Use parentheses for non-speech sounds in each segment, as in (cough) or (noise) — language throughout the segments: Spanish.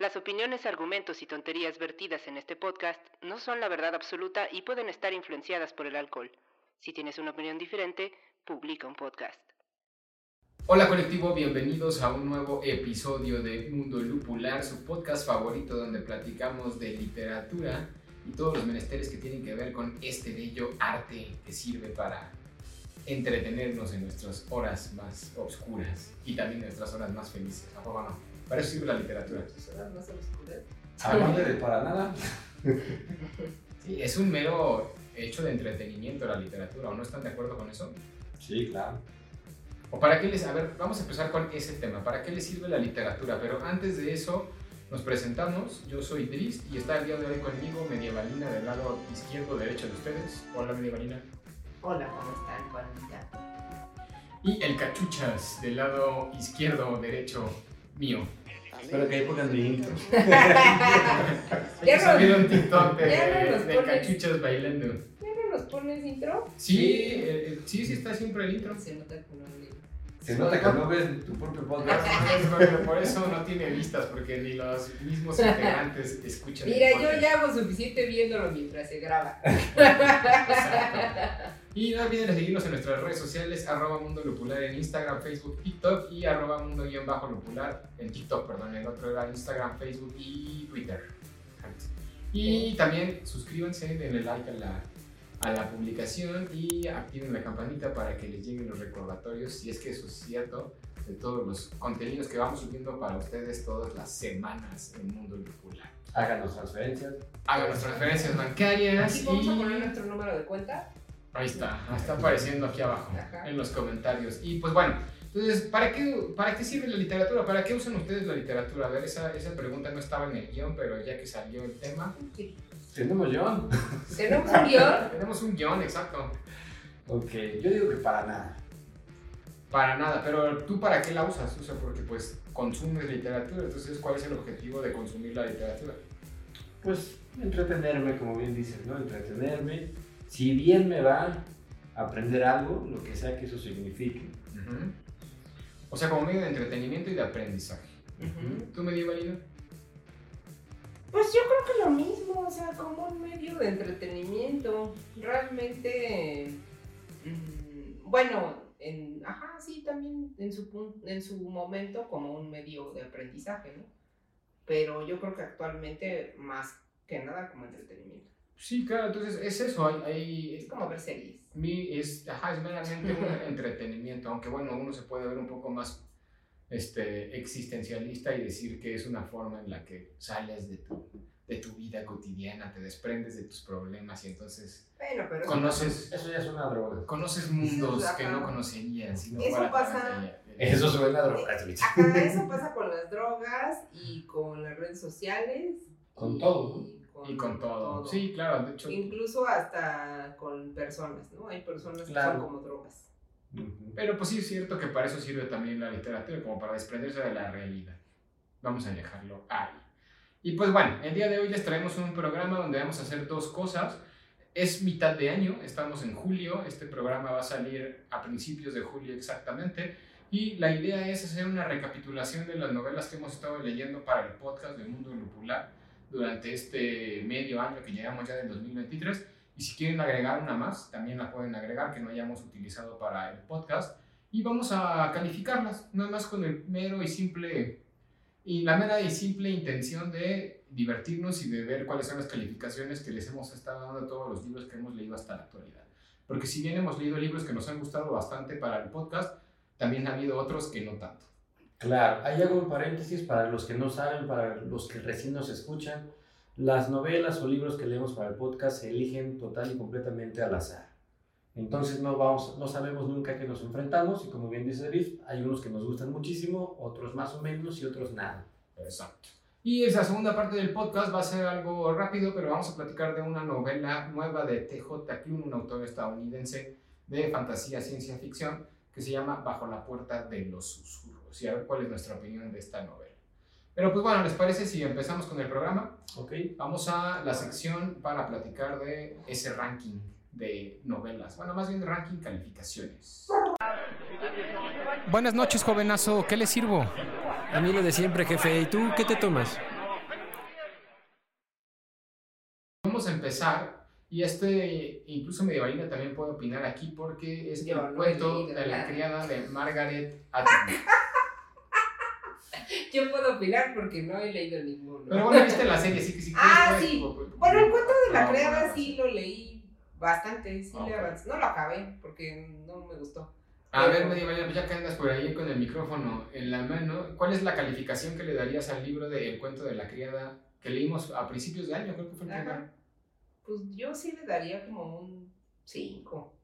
Las opiniones, argumentos y tonterías vertidas en este podcast no son la verdad absoluta y pueden estar influenciadas por el alcohol. Si tienes una opinión diferente, publica un podcast. Hola colectivo, bienvenidos a un nuevo episodio de Mundo Lupular, su podcast favorito donde platicamos de literatura y todos los menesteres que tienen que ver con este bello arte que sirve para entretenernos en nuestras horas más oscuras y también en nuestras horas más felices. ¿A poco no? Para eso sirve la literatura. Hablando de para nada. (laughs) Sí, es un mero hecho de entretenimiento la literatura, ¿o no están de acuerdo con eso? Sí, claro. ¿O para qué les... A ver, vamos a empezar con ese tema. ¿Para qué les sirve la literatura? Pero antes de eso, nos presentamos. Yo soy Dris y está el día de hoy conmigo Medievalina del lado izquierdo derecho de ustedes. Hola Medievalina. Hola, ¿cómo están? Juanita? Y el Cachuchas del lado izquierdo derecho mío. Espero que ahí pongan mi intro. (laughs) Un TikTok de, ya no nos de pones- Cachuchas bailando. ¿Ya no nos pones intro? Sí, eh, eh, sí, sí está siempre el intro. Se nota que no Se nota que no ves tu propio podcast. (laughs) Por eso no tiene vistas, porque ni los mismos integrantes escuchan. el Mira, yo ya hago suficiente viéndolo mientras se graba. Exacto. Y no olviden de seguirnos en nuestras redes sociales, arroba Mundo Lupular en Instagram, Facebook, TikTok y arroba Mundo-Lupular en TikTok, perdón, el otro era Instagram, Facebook y Twitter. Y también suscríbanse, denle like a la, a la publicación y activen la campanita para que les lleguen los recordatorios, si es que eso es cierto, de todos los contenidos que vamos subiendo para ustedes todas las semanas en Mundo Lupular. Háganos transferencias. Hagan las transferencias bancarias Aquí vamos y... a poner nuestro número de cuenta. Ahí está, está apareciendo aquí abajo en los comentarios. Y pues bueno, entonces, ¿para qué, ¿para qué sirve la literatura? ¿Para qué usan ustedes la literatura? A ver, esa, esa pregunta no estaba en el guion, pero ya que salió el tema, Tenemos John. ¿Tenemos un guion? (laughs) tenemos un guion exacto. Ok, yo digo que para nada. Para nada, pero tú para qué la usas? O sea, porque pues consumes literatura, entonces ¿cuál es el objetivo de consumir la literatura? Pues entretenerme, como bien dices, ¿no? Entretenerme. Si bien me va a aprender algo, lo que sea que eso signifique. O sea, como medio de entretenimiento y de aprendizaje. ¿Tú me dio Pues yo creo que lo mismo, o sea, como un medio de entretenimiento. Realmente, mm, bueno, en, ajá, sí, también en su, en su momento como un medio de aprendizaje, ¿no? Pero yo creo que actualmente más que nada como entretenimiento. Sí, claro, entonces es eso, hay, hay- Es como ver series. mi, es, ajá, es meramente un (laughs) entretenimiento, aunque bueno, uno se puede ver un poco más este, existencialista y decir que es una forma en la que sales de tu, de tu vida cotidiana, te desprendes de tus problemas y entonces Bueno, pero eso- conoces, Eso ya es una droga. conoces mundos que no conocerías. Si no Eso pasa. para ella. Eso suena a droga. Ajá, eso (laughs) pasa con las drogas y con las redes sociales. Con y todo, ¿no? Con Y con todo. Sí, claro, de hecho. Incluso hasta con personas, ¿no? Hay personas que Claro. son como drogas. Pero pues sí es cierto que para eso sirve también la literatura, como para desprenderse de la realidad. Vamos a dejarlo ahí. Y pues bueno, el día de hoy les traemos un programa donde vamos a hacer dos cosas. Es mitad de año, estamos en julio, este programa va a salir a principios de julio exactamente. Y la idea es hacer una recapitulación de las novelas que hemos estado leyendo para el podcast del Mundo Lupular durante este medio año que llegamos ya del 2023. Y si quieren agregar una más, también la pueden agregar que no hayamos utilizado para el podcast. Y vamos a calificarlas, nada más con el mero y simple, y la mera y simple intención de divertirnos y de ver cuáles son las calificaciones que les hemos estado dando a todos los libros que hemos leído hasta la actualidad. Porque si bien hemos leído libros que nos han gustado bastante para el podcast, también ha habido otros que no tanto. Claro, ahí hago un paréntesis para los que no saben, para los que recién nos escuchan. Las novelas o libros que leemos para el podcast se eligen total y completamente al azar. Entonces no, vamos, no sabemos nunca a qué nos enfrentamos y como bien dice David, hay unos que nos gustan muchísimo, otros más o menos y otros nada. Exacto. Y esa segunda parte del podcast va a ser algo rápido, pero vamos a platicar de una novela nueva de T.J. Klune, un autor estadounidense de fantasía, ciencia ficción, que se llama Bajo la puerta de los susurros. Y a ver cuál es nuestra opinión de esta novela. Pero pues bueno, ¿les parece si empezamos con el programa? Ok. Vamos a la sección para platicar de ese ranking de novelas. Bueno, más bien ranking calificaciones. Buenas noches, jovenazo. ¿Qué le sirvo? A mí lo de siempre, jefe. ¿Y tú qué te tomas? Vamos a empezar. Y este, incluso Medievalina también puede opinar aquí porque es Yo el no cuento de la criada de Margaret Atwood. Yo puedo opinar porque no he leído ninguno. Pero bueno, viste la serie, sí que sí. Ah, sí. pues, pues, Bueno, el cuento de la Ah, criada bueno, sí lo leí bastante, sí le avancé. No lo acabé porque no me gustó. A ver, Medievalina, pues ya que andas por ahí con el micrófono en la mano, ¿cuál es la calificación que le darías al libro de El cuento de la criada que leímos a principios de año? Creo que fue el primero. Pues yo sí le daría como un 5.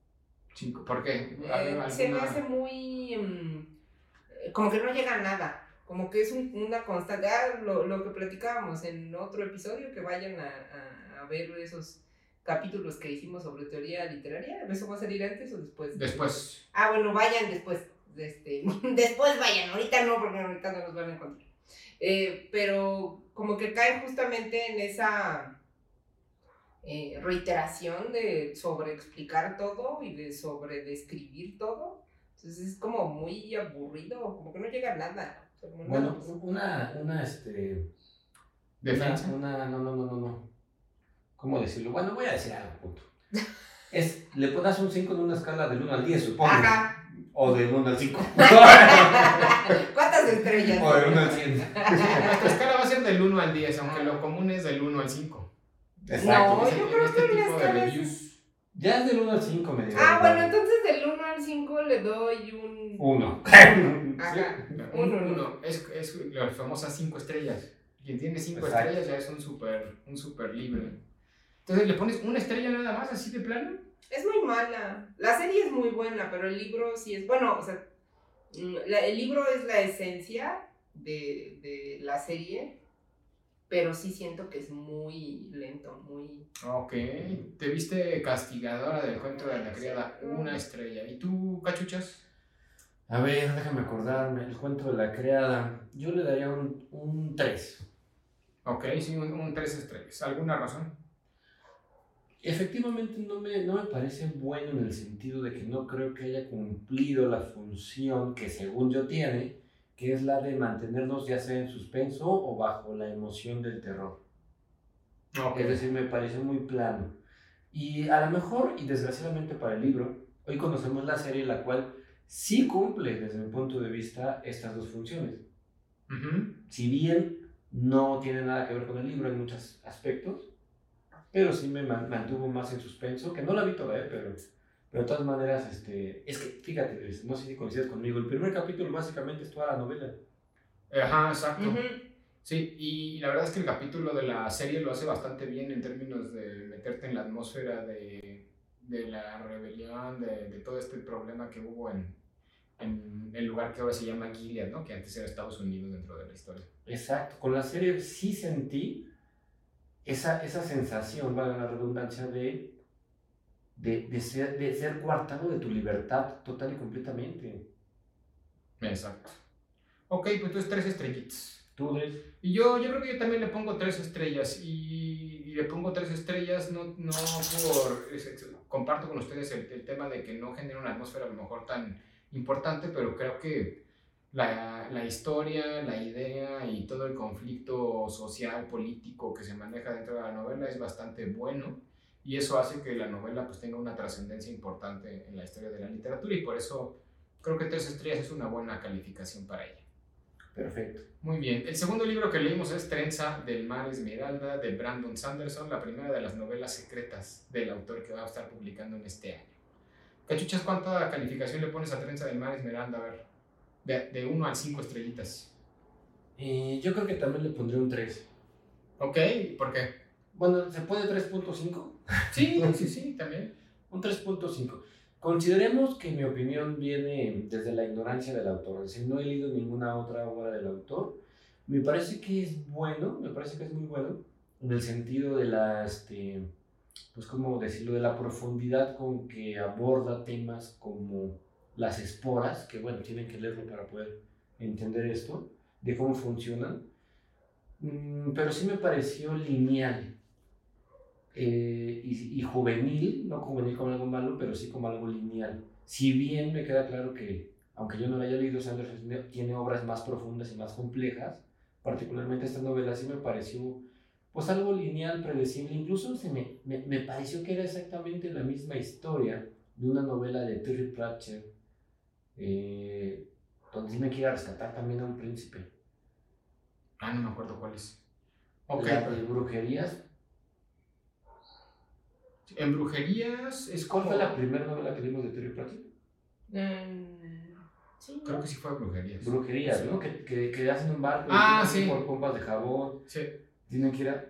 Cinco. ¿Por qué? Eh, se me hace muy. mm, como que no llega a nada. Como que es un- una constante. Ah, lo, lo que platicábamos en otro episodio, que vayan a, a- a ver esos capítulos que hicimos sobre teoría literaria. ¿Eso va a salir antes o después? Después. Ah, bueno, vayan después. Este, (laughs) después vayan, ahorita no, porque ahorita no los van a encontrar. Eh, pero como que cae justamente en esa eh, reiteración de sobreexplicar todo y de sobredescribir todo. Entonces es como muy aburrido, como que no llega a nada. Bueno, una, una, este... Defensa. Una, una- no, no, no, no, no. ¿Cómo decirlo? Bueno, voy a decir algo, punto. (laughs) Es, le pones un 5 en una escala del 1 al 10, supongo. Ajá. O del 1 al 5. (laughs) ¿Cuántas estrellas? o del 1 al 100. (laughs) Nuestra escala va a ser del 1 al 10, aunque lo común es del 1 al 5. Exacto. No, yo creo este que la tipo de escala es- reviews. Ya es del 1 al 5, me dio. Ah, bueno, entonces del 1 al 5 le doy un... 1. Ajá. Un, Uno. uno. Es, es las famosas 5 estrellas. Quien tiene 5 Exacto. estrellas ya es un super, un super libre. Entonces le pones una estrella nada más, así de plano. Es muy mala. La serie es muy buena, pero el libro sí es. Bueno, o sea, la- el libro es la esencia de, de la serie, pero sí siento que es muy lento, muy. Ok. Te viste castigadora del cuento de la criada, una estrella. ¿Y tú, cachuchas? A ver, déjame acordarme. El cuento de la criada. Yo le daría un, un 3. Ok, sí, un, un 3 estrellas. ¿Alguna razón? Efectivamente no me, no me parece bueno en el sentido de que no creo que haya cumplido la función que según yo tiene, que es la de mantenernos ya sea en suspenso o bajo la emoción del terror. Ok. Es decir, me parece muy plano. Y a lo mejor, y desgraciadamente para el libro, hoy conocemos la serie la cual sí cumple desde mi punto de vista estas dos funciones. Ujú. Si bien no tiene nada que ver con el libro en muchos aspectos, pero sí me man- mantuvo más en suspenso, que no la vi toda, ¿eh? pero, pero de todas maneras, este, es que, fíjate, no sé si coincides conmigo, el primer capítulo básicamente es toda la novela. Ajá, exacto. Ujú. Sí, y la verdad es que el capítulo de la serie lo hace bastante bien en términos de meterte en la atmósfera de, de la rebelión, de, de todo este problema que hubo en, en el lugar que ahora se llama Gilead, ¿no? que antes era Estados Unidos dentro de la historia. Exacto, con la serie sí sentí esa, esa sensación, valga la redundancia, de, de, de ser, de ser coartado de tu libertad total y completamente. Exacto. Ok, pues entonces tres estrellitas. Y yo, yo creo que yo también le pongo tres estrellas. Y, y le pongo tres estrellas no, no por... es- es- comparto con ustedes el, el tema de que no genera una atmósfera a lo mejor tan importante, pero creo que la, la historia, la idea y todo el conflicto social, político que se maneja dentro de la novela es bastante bueno. Y eso hace que la novela pues tenga una trascendencia importante en la historia de la literatura y por eso creo que tres estrellas es una buena calificación para ella. Perfecto. Muy bien. El segundo libro que leímos es Trenza del Mar Esmeralda de Brandon Sanderson, la primera de las novelas secretas del autor que va a estar publicando en este año. Cachuchas, ¿cuánta calificación le pones a Trenza del Mar Esmeralda? A ver, de 1 al 5 estrellitas. Yo creo que también le pondré un 3. ¿Ok? ¿Por qué? Bueno, ¿se puede 3.5? Sí, sí, sí, también. (laughs) Un 3.5. Consideremos que mi opinión viene desde la ignorancia del autor, es decir, no he leído ninguna otra obra del autor, Me parece que es bueno, me parece que es muy bueno, en el sentido de la, este, pues como decirlo, de la profundidad con que aborda temas como las esporas, que bueno, tienen que leerlo para poder entender esto, de cómo funcionan, Mm, pero sí me pareció lineal eh, y, y, juvenil, no juvenil como algo malo, pero sí como algo lineal. Si bien me queda claro que, aunque yo no lo haya leído, Sanders tiene obras más profundas y más complejas, particularmente esta novela sí me pareció pues algo lineal, predecible, incluso se me, me, me pareció que era exactamente la misma historia de una novela de Terry Pratchett, eh, donde que ir a rescatar también a un príncipe. Ah, no me acuerdo cuál es. Ok. La de brujerías. En brujerías es ¿Cuál fue la primera novela que vimos de Terry Pratchett? Mm, sí, Creo que sí fue brujerías. Brujerías, ¿no? Que, que, que, hacen un barco ah, sí. por pompas de jabón. Sí. Tienen que ir a...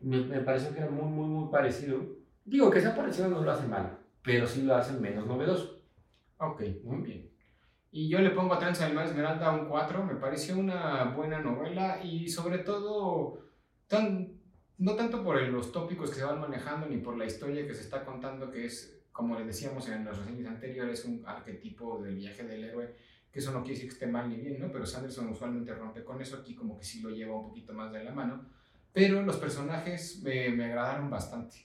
Me, me pareció que era muy, muy, muy parecido. Digo que esa parecido no lo hace mal, pero sí lo hacen menos novedoso. Ok, muy bien. Y yo le pongo a Tranza del Mar Esmeralda un 4, me pareció una buena novela y sobre todo, tan, no tanto por los tópicos que se van manejando ni por la historia que se está contando, que es, como les decíamos en las reseñas anteriores, un arquetipo del viaje del héroe, que eso no quiere decir que esté mal ni bien, ¿no? Pero Sanderson usualmente rompe con eso, aquí como que sí lo lleva un poquito más de la mano, pero los personajes me, me agradaron bastante.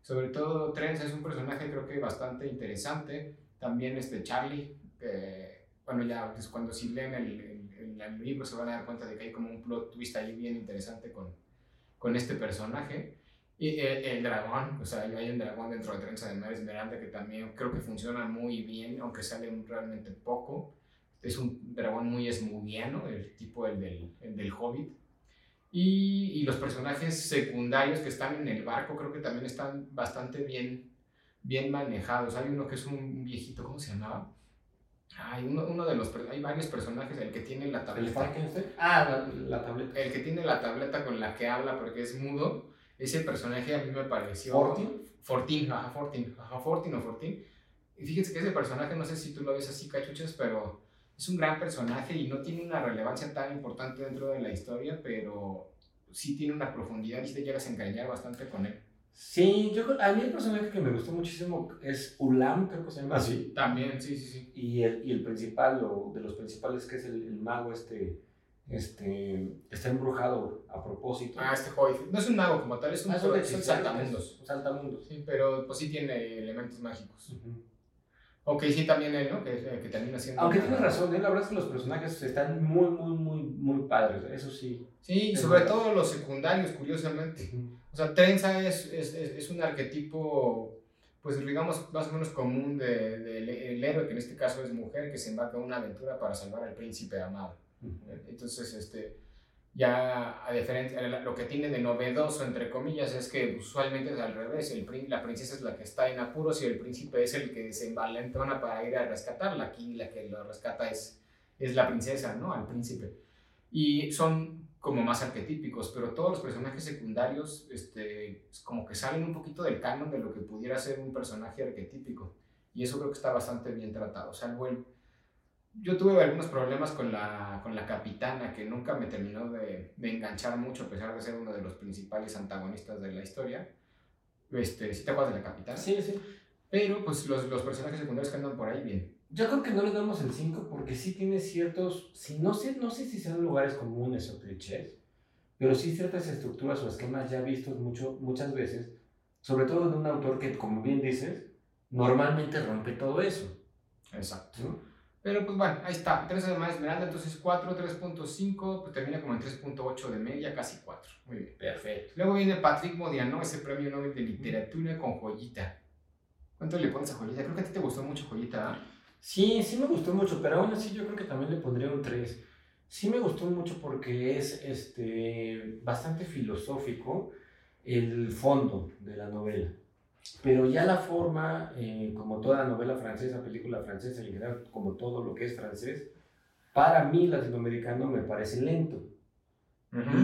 Sobre todo Trenza es un personaje creo que bastante interesante, también este Charlie, que bueno, ya pues, cuando si leen el, el, el, libro se van a dar cuenta de que hay como un plot twist ahí bien interesante con, con este personaje. Y el, el, dragón, o sea, hay un dragón dentro de Trenza de Mar Esmeralda que también creo que funciona muy bien, aunque sale realmente poco. Es un dragón muy esmugiano, el tipo el del, el del Hobbit. Y, y, los personajes secundarios que están en el barco creo que también están bastante bien, bien manejados. Hay uno que es un viejito, ¿cómo se llamaba? Hay uno, uno, de los, hay varios personajes, el que tiene la tableta. ¿El Ah, la, tableta. El que tiene la tableta con la que habla porque es mudo. Ese personaje a mí me pareció. ¿Fortin? Fortin, ajá, Fortin. Ajá, Fortin o Fortin. Y fíjense que ese personaje, no sé si tú lo ves así, cachuchas, pero es un gran personaje y no tiene una relevancia tan importante dentro de la historia, pero sí tiene una profundidad y te llegas a engañar bastante con él. Sí, yo, a mí el personaje que me gustó muchísimo es Ulam, creo que se llama así. También, sí, sí, sí. Y el, y el principal, o de los principales, que es el, el mago este, este, está embrujado a propósito. Ah, este Hoy. No es un mago como tal, es un, ah, es un saltamundos. Un saltamundos. Sí, pero pues sí tiene elementos mágicos. Ok, sí, también él, ¿no? Que, que termina siendo... Aunque tienes razón, ¿eh? la verdad es que los personajes están muy, muy, muy, muy padres, eso sí. Sí, sobre todo los secundarios, curiosamente. O sea, Trenza es, es, es, un arquetipo, pues digamos, más o menos común del de, de héroe, que en este caso es mujer, que se embarca en una aventura para salvar al príncipe amado. Entonces, este, ya a diferencia, lo que tiene de novedoso, entre comillas, es que usualmente es al revés, el, la princesa es la que está en apuros y el príncipe es el que se envalentona para ir a rescatarla. Aquí la que lo rescata es, es la princesa, ¿no? Al príncipe. Y son como más arquetípicos, pero todos los personajes secundarios este, como que salen un poquito del canon de lo que pudiera ser un personaje arquetípico. Y eso creo que está bastante bien tratado. Salvo el... Yo tuve algunos problemas con la, con la capitana, que nunca me terminó de, de, enganchar mucho, a pesar de ser uno de los principales antagonistas de la historia. Este, ¿Sí te acuerdas de la capitana? Sí, sí. Pero pues los, los personajes secundarios que andan por ahí bien. Yo creo que no le damos el 5 porque sí tiene ciertos, si no, sé, no sé si sean lugares comunes o clichés, pero sí ciertas estructuras o esquemas ya vistos mucho, muchas veces, sobre todo de un autor que, como bien dices, normalmente rompe todo eso. Exacto. ¿no? Pero pues bueno, ahí está. 3 de más Esmeralda, entonces 4, 3.5, pues termina como en 3.8 de media, casi 4. Muy bien. Perfecto. Luego viene Patrick Modiano, ese premio Nobel de Literatura con Joyita. ¿Cuánto le pones a Joyita? Creo que a ti te gustó mucho Joyita, ¿eh? Sí, sí me gustó mucho, pero aún así yo creo que también le pondría un 3. Sí me gustó mucho porque es este, bastante filosófico el fondo de la novela. Pero ya la forma, eh, como toda novela francesa, película francesa, en general, como todo lo que es francés, para mí latinoamericano me parece lento.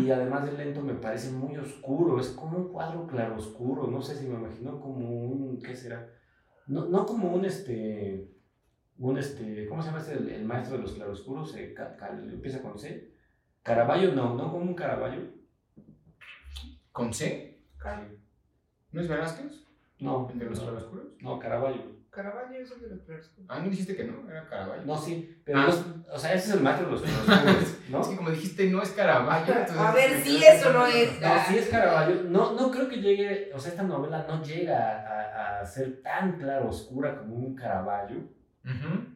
Y además de lento me parece muy oscuro, es como un cuadro claro oscuro, no sé si me imagino como un, ¿qué será? No, no como un, este, un este, ¿cómo se llama este, el, maestro de los claroscuros? Eh, empieza con C. Caraballo no, no como un Caraballo. ¿Con C? ¿No es Velázquez? No, ¿El de los no, claroscuros? no, Caraballo. Caravaggio es el de los claroscuros. Ah, ¿no dijiste que no? Era Caravaggio. No, sí, pero Ah. no es- o sea, ese es el maestro de los claroscuros, (laughs) ¿no? Es que como dijiste, no es entonces- A ver, sí, eso no es. No, sí es Caravaggio. No, no creo que llegue, o sea, esta novela no llega a, a ser tan claro oscura como un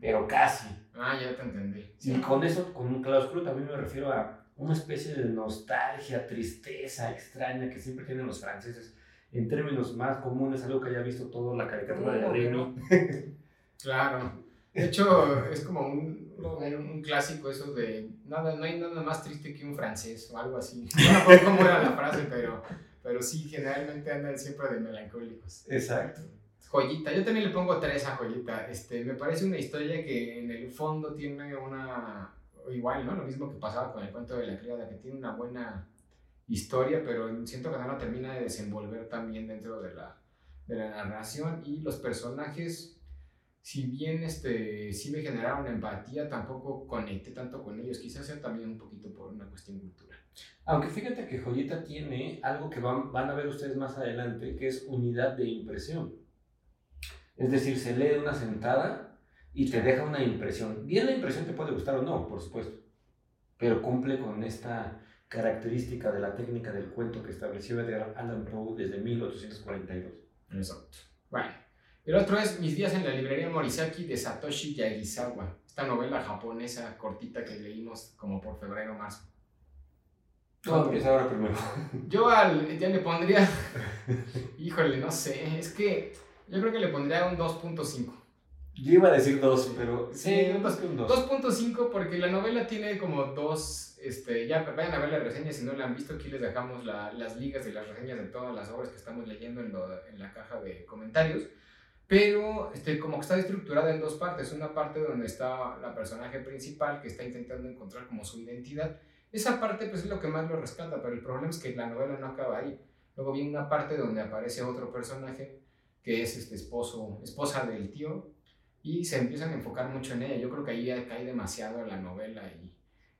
Pero casi. Ah, ya te entendí. Y con eso, con un claroscuro también me refiero a una especie de nostalgia, tristeza extraña que siempre tienen los franceses. En términos más comunes, algo que haya visto todo la caricatura de No, Remy. (laughs) Claro. De hecho, es como un, un, un clásico eso de nada, no hay nada más triste que un francés o algo así. No me acuerdo cómo era la frase, pero, pero sí, generalmente andan siempre de melancólicos. Exacto. Joyita, yo también le pongo tres a Joyita. Este, me parece una historia que en el fondo tiene una. Igual, ¿no? Lo mismo que pasaba con el cuento de la criada, que tiene una buena historia, pero siento que no la termina de desenvolver también dentro de la, de la narración. Y los personajes, si bien este, sí me generaron empatía, tampoco conecté tanto con ellos. Quizás sea también un poquito por una cuestión cultural. Aunque fíjate que Joyita tiene algo que van, van a ver ustedes más adelante, que es unidad de impresión. Es decir, se lee una sentada y te deja una impresión. Bien la impresión te puede gustar o no, por supuesto, pero cumple con esta característica de la técnica del cuento que estableció Edgar Allan Poe desde 1842. Exacto. Bueno, el otro es Mis días en la librería Morisaki de Satoshi Yagisawa. Esta novela japonesa cortita que leímos como por febrero marzo. Vamos a empezar ahora primero. Yo al, ya le pondría, (laughs) híjole, no sé, es que yo creo que le pondría un 2.5. Yo iba a decir dos, pero Sí, un más que un dos. 2.5 porque la novela tiene como dos, este, ya vayan a ver la reseña si no la han visto, aquí les dejamos la- las ligas de las reseñas de todas las obras que estamos leyendo en, lo- en la caja de comentarios, pero este, como que está estructurada en dos partes, una parte donde está la personaje principal que está intentando encontrar como su identidad, esa parte pues es lo que más lo rescata, pero el problema es que la novela no acaba ahí, luego viene una parte donde aparece otro personaje que es este esposo, esposa del tío, y se empiezan a enfocar mucho en ella. Yo creo que ahí ya cae demasiado la novela y,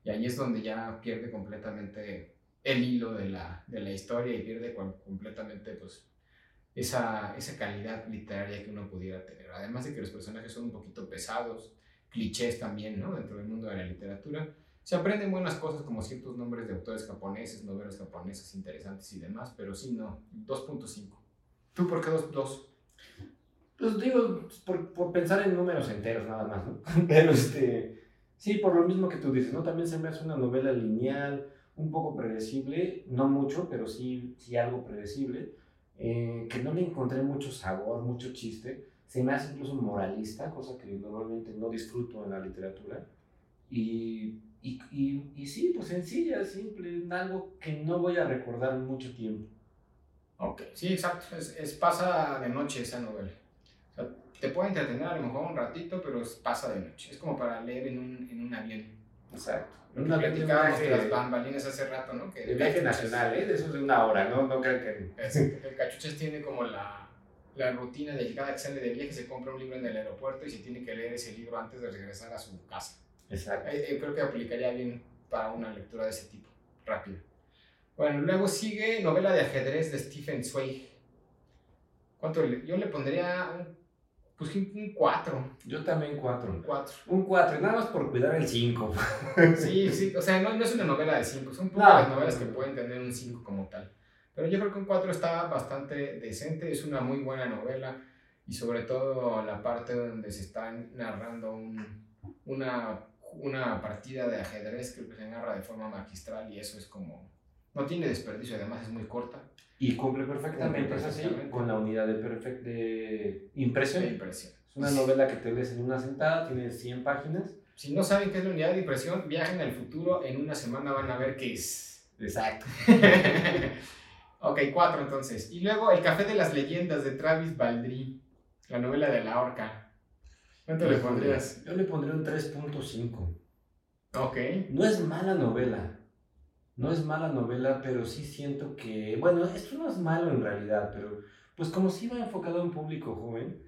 y ahí es donde ya pierde completamente el hilo de la, de la historia y pierde completamente pues, esa, esa calidad literaria que uno pudiera tener. Además de que los personajes son un poquito pesados, clichés también, ¿no? Dentro del mundo de la literatura. Se aprenden buenas cosas como ciertos nombres de autores japoneses, novelas japonesas interesantes y demás, pero sí, no, 2.5. ¿Tú por qué 2? Pues digo, por, por pensar en números enteros nada más, ¿no? (laughs) Pero este, sí, por lo mismo que tú dices, ¿no? También se me hace una novela lineal, un poco predecible, no mucho, pero sí, sí algo predecible, eh, que no le encontré mucho sabor, mucho chiste. Se me hace incluso moralista, cosa que normalmente no disfruto en la literatura. Y, y, y, y sí, pues sencilla, simple, algo que no voy a recordar mucho tiempo. Ok, sí, exacto. Es, es pasa de noche esa novela. Te puede entretener a lo mejor un ratito, pero es- pasa de noche. Es como para leer en un, en un avión. Exacto. Lo que Una platicábamos de las bambalinas hace rato, ¿no? Que De viaje nacional, ¿eh? De esos de una hora, ¿no? No crean que... (laughs) Es- el cachuchas tiene como la, la rutina de cada que sale de viaje se compra un libro en el aeropuerto y se tiene que leer ese libro antes de regresar a su casa. Exacto. Eh, eh, creo que aplicaría bien para una lectura de ese tipo, rápida. Bueno, luego sigue novela de ajedrez de Stephen Zweig. ¿Cuánto le- Yo le pondría un, pues, un 4. Yo también cuatro. Un 4. Un cuatro, nada más por cuidar el cinco. (laughs) Sí, sí, o sea, no, no es una novela de 5, son No. pocas las novelas que pueden tener un 5 como tal. Pero yo creo que un 4 está bastante decente, es una muy buena novela y sobre todo la parte donde se está narrando un- una, una partida de ajedrez creo que se narra de forma magistral y eso es como, no tiene desperdicio, además es muy corta. Y cumple perfectamente, Cumple es así, perfectamente. con la unidad de, perfec- de impresión. de impresión. Es una novela que te lees en una sentada, tiene 100 páginas. Si no saben qué es la unidad de impresión, viajen al futuro, en una semana van a ver qué es. Exacto. (laughs) ok, cuatro entonces. Y luego El Café de las Leyendas de Travis Baldry, la novela de la horca. ¿Cuánto le pondrías? Yo le pondría un 3.5. Ok. No es mala novela. No es mala novela, pero sí siento que, bueno, esto no es malo en realidad, pero pues como si va enfocado a un público joven,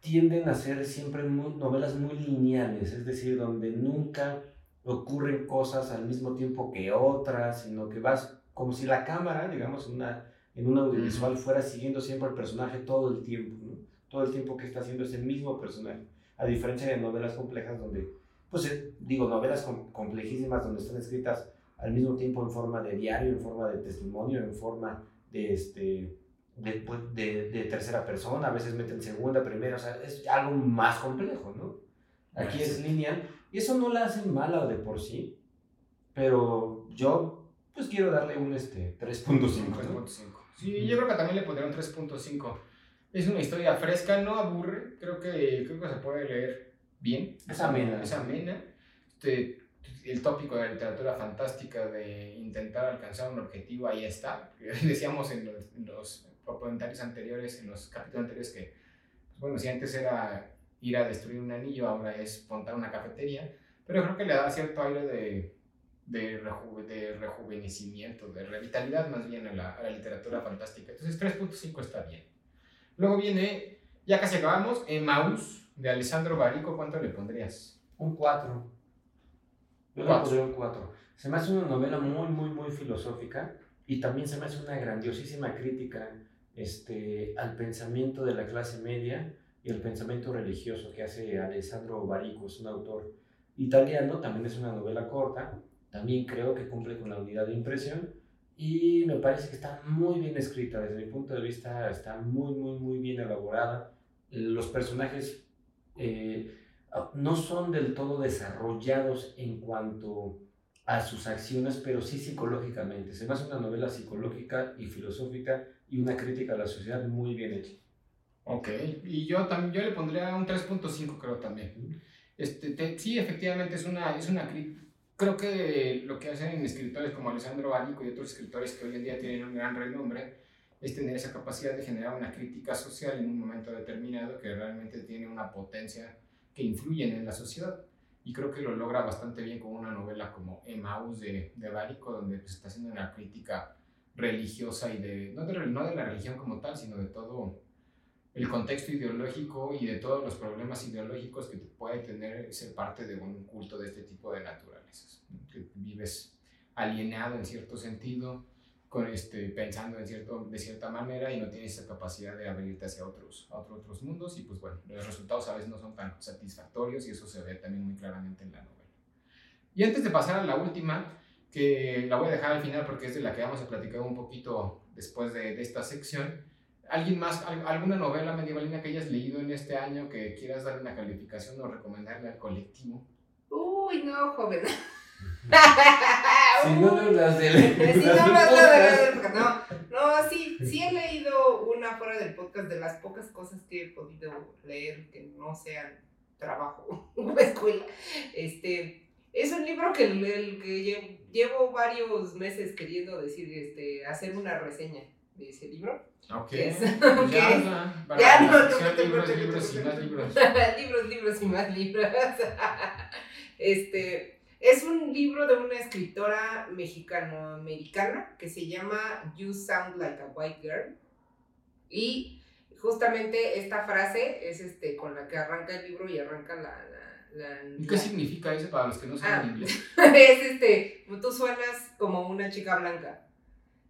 tienden a ser siempre muy- novelas muy lineales, es decir, donde nunca, ocurren cosas al mismo tiempo que otras, sino que vas como si la cámara, digamos, en, una, en un audiovisual fuera siguiendo siempre al personaje todo el tiempo, ¿no? todo el tiempo que está haciendo ese mismo personaje, a diferencia de novelas complejas donde, pues eh, digo, novelas com- complejísimas donde están escritas al mismo tiempo en forma de diario, en forma de testimonio, en forma de, este, de, pues, de, de tercera persona, a veces meten segunda, primera, o sea, es algo más complejo, ¿no? Aquí es lineal, y eso no la hace mala de por sí, pero yo pues quiero darle un este, 3.5, ¿no? 3.5. Sí, yo creo que también le pondré un 3.5. Es una historia fresca, no aburre, creo que, creo que se puede leer bien. Es amena. Es amena. Este, el tópico de la literatura fantástica de intentar alcanzar un objetivo, ahí está. (laughs) Decíamos en los, en los comentarios anteriores, en los capítulos anteriores que, pues, bueno, si antes era ir a destruir un anillo, ahora es montar una cafetería, pero creo que le da cierto aire de, de, reju- de rejuvenecimiento, de revitalidad más bien a la, a la literatura fantástica. Entonces 3.5 está bien. Luego viene, ya casi acabamos, Emmaus de Alessandro Barico, ¿cuánto le pondrías? Un 4. Yo le pondría un 4. Se me hace una novela muy, muy, muy filosófica y también se me hace una grandiosísima crítica este, al pensamiento de la clase media y el pensamiento religioso que hace Alessandro Barico, es un autor italiano, también es una novela corta, también creo que cumple con la unidad de impresión y me parece que está muy bien escrita, desde mi punto de vista está muy, muy, muy bien elaborada. Los personajes eh, no son del todo desarrollados en cuanto a sus acciones, pero sí psicológicamente. Se me hace una novela psicológica y filosófica y una crítica a la sociedad muy bien hecha. Ok, y yo también yo le pondría un 3.5 creo también. Este, te- sí, efectivamente es una, es una crítica. Creo que lo que hacen escritores como Alessandro Barico y otros escritores que hoy en día tienen un gran renombre es tener esa capacidad de generar una crítica social en un momento determinado que realmente tiene una potencia que influyen en la sociedad. Y creo que lo logra bastante bien con una novela como Emmaus de, de Barico, donde pues, está haciendo una crítica religiosa y de no, de no de la religión como tal, sino de todo el contexto ideológico y de todos los problemas ideológicos que puede tener ser parte de un culto de este tipo de naturalezas. Que vives alienado en cierto sentido, con este, pensando en cierto, de cierta manera y no tienes esa capacidad de abrirte hacia otros, a otros, otros mundos y pues bueno, los resultados a veces no son tan satisfactorios y eso se ve también muy claramente en la novela. Y antes de pasar a la última, que la voy a dejar al final porque es de la que vamos a platicar un poquito después de, de esta sección, ¿Alguien más, al- alguna novela medievalina que hayas leído en este año que quieras darle una calificación o recomendarle al colectivo? Uy, no, joven. Si no las de Sí, las no lo de- no, no, sí, sí he leído una fuera del podcast de las pocas cosas que he podido leer que no sean trabajo o escuela. Este, es un libro que, el, que lle- llevo varios meses queriendo decir, este, hacer una reseña de ese libro. Ok. es- Pues ya, es- ya, para ya, no, no, libros, libros y más libros. libros, libros y más libros. este, es un libro de una escritora mexicano-americana que se llama You Sound Like a White Girl. Y justamente esta frase es este, con la que arranca el libro y arranca la... la, la- ¿Y qué la- significa eso para los que no saben Ah. inglés? (laughs) es este, tú suenas como una chica blanca.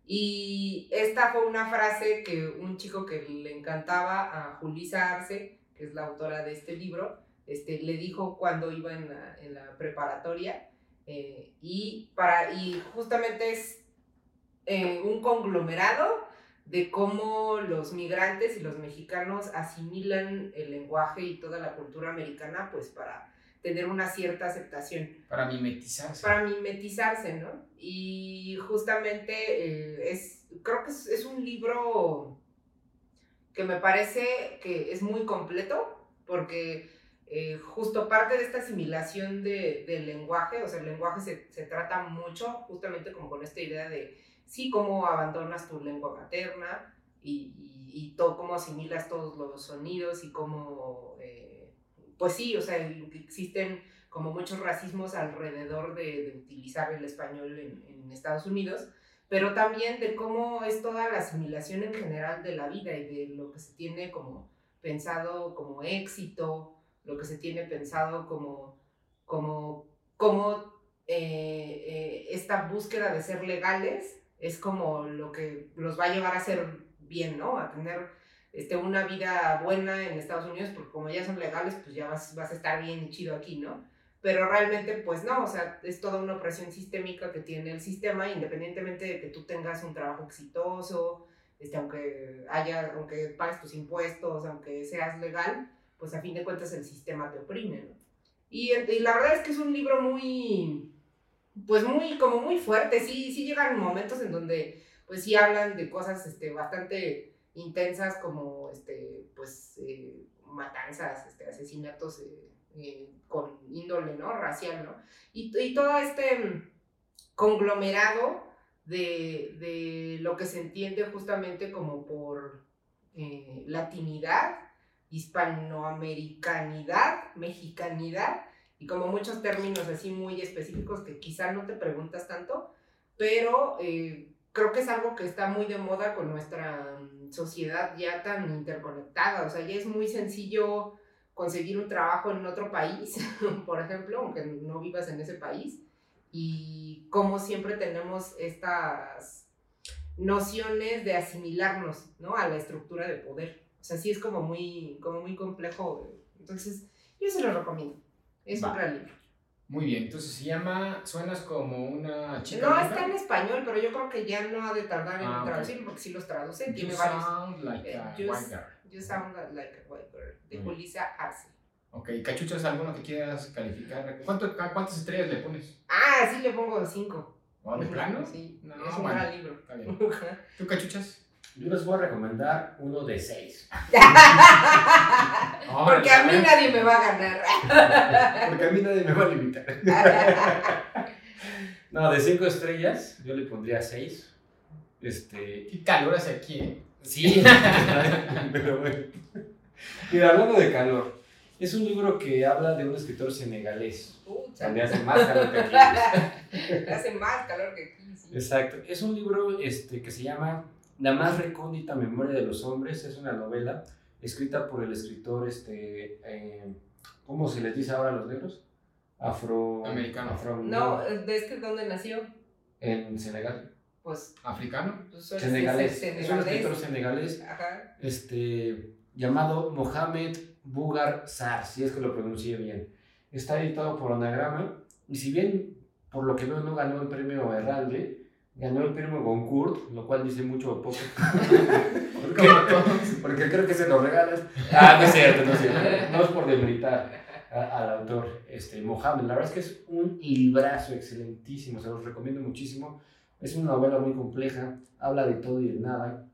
Y esta fue una frase que un chico que le encantaba a Julisa Arce, que es la autora de este libro, este, le dijo cuando iba en la, en la preparatoria. eh, y, para, y justamente es eh, un conglomerado de cómo los migrantes y los mexicanos asimilan el lenguaje y toda la cultura americana, pues para tener una cierta aceptación Para mimetizarse. para mimetizarse, ¿no? Y justamente eh, es, creo que es, es un libro que me parece que es muy completo, porque eh, justo parte de esta asimilación de, del lenguaje, o sea, el lenguaje se, se trata mucho justamente como con esta idea de, sí, cómo abandonas tu lengua materna y, y, y todo, cómo asimilas todos los sonidos y cómo, eh, pues sí, o sea, existen como muchos racismos alrededor de, utilizar el español en Estados Unidos, pero también de cómo es toda la asimilación en general de la vida y de lo que se tiene como pensado como éxito, lo que se tiene pensado como, como, como eh, eh, esta búsqueda de ser legales es como lo que los va a llevar a ser bien, ¿no? A tener este, una vida buena en Estados Unidos, porque como ya son legales, pues ya vas, vas a estar bien y chido aquí, ¿no? Pero realmente, pues no, o sea, es toda una opresión sistémica que tiene el sistema, independientemente de que tú tengas un trabajo exitoso, este, aunque haya, aunque pagues tus impuestos, aunque seas legal, pues a fin de cuentas el sistema te oprime, ¿no? Y, y la verdad es que es un libro muy, pues muy, como muy fuerte, sí, sí llegan momentos en donde, pues sí hablan de cosas, este, bastante intensas como, este, pues, eh, matanzas, este, asesinatos eh, eh, con índole, ¿no? Racial, ¿no? Y, y todo este conglomerado de, de, lo que se entiende justamente como por latinidad, hispanoamericanidad, mexicanidad, y como muchos términos así muy específicos que quizá no te preguntas tanto, pero eh, creo que es algo que está muy de moda con nuestra mm, sociedad ya tan interconectada, o sea, ya es muy sencillo conseguir un trabajo en otro país, (laughs) por ejemplo, aunque no vivas en ese país, y como siempre tenemos estas nociones de asimilarnos, ¿no? A la estructura de poder. O sea, sí es como muy, como muy complejo. Entonces, yo se lo recomiendo. Es un gran libro. Muy bien, entonces se llama, suenas como una chica. No, está en español, pero yo creo que ya no ha de tardar en ah, traducirlo porque sí los traduce. You sound like a white girl. You sound like a white girl, de Julissa Arce. Ok, ¿cachuchas alguno que quieras calificar? ¿Cuánto, ¿Cuántas estrellas le pones? Ah, sí, le pongo cinco. ¿O ¿De plano? Sí, no, es un gran libro. Está bien. (laughs) ¿Tú cachuchas? Yo les voy a recomendar uno de seis. (laughs) Porque a mí nadie me va a ganar. Porque a mí nadie me va a limitar. (laughs) No, de cinco estrellas, yo le pondría seis. Este. ¿Qué calor hace aquí, eh? Sí, (laughs) pero bueno. Mira, hablando de calor, es un libro que habla de un escritor senegalés. donde hace más calor que aquí. hace más calor que aquí, sí. Exacto. Es un libro este, que se llama la más recóndita memoria de los hombres es una novela escrita por el escritor, este, eh, ¿cómo se les dice ahora a los negros? Afroamericano. Afro, no, ¿de este dónde nació? En Senegal. Pues. ¿Africano? Pues, senegalés. Es un escritor senegalés. Ajá. Este, llamado Mohamed Bugar Sar, si es que lo pronuncie bien. Está editado por Anagrama y si bien por lo que veo no ganó el premio Herralde, ganó el premio Goncourt, lo cual dice mucho o poco. (laughs) porque, porque creo que se lo regalas. Ah, no es cierto, no es cierto. No es por demeritar al autor, este, Mohamed. La verdad es que es un librazo excelentísimo, se los recomiendo muchísimo. Es una novela muy compleja, habla de todo y de nada.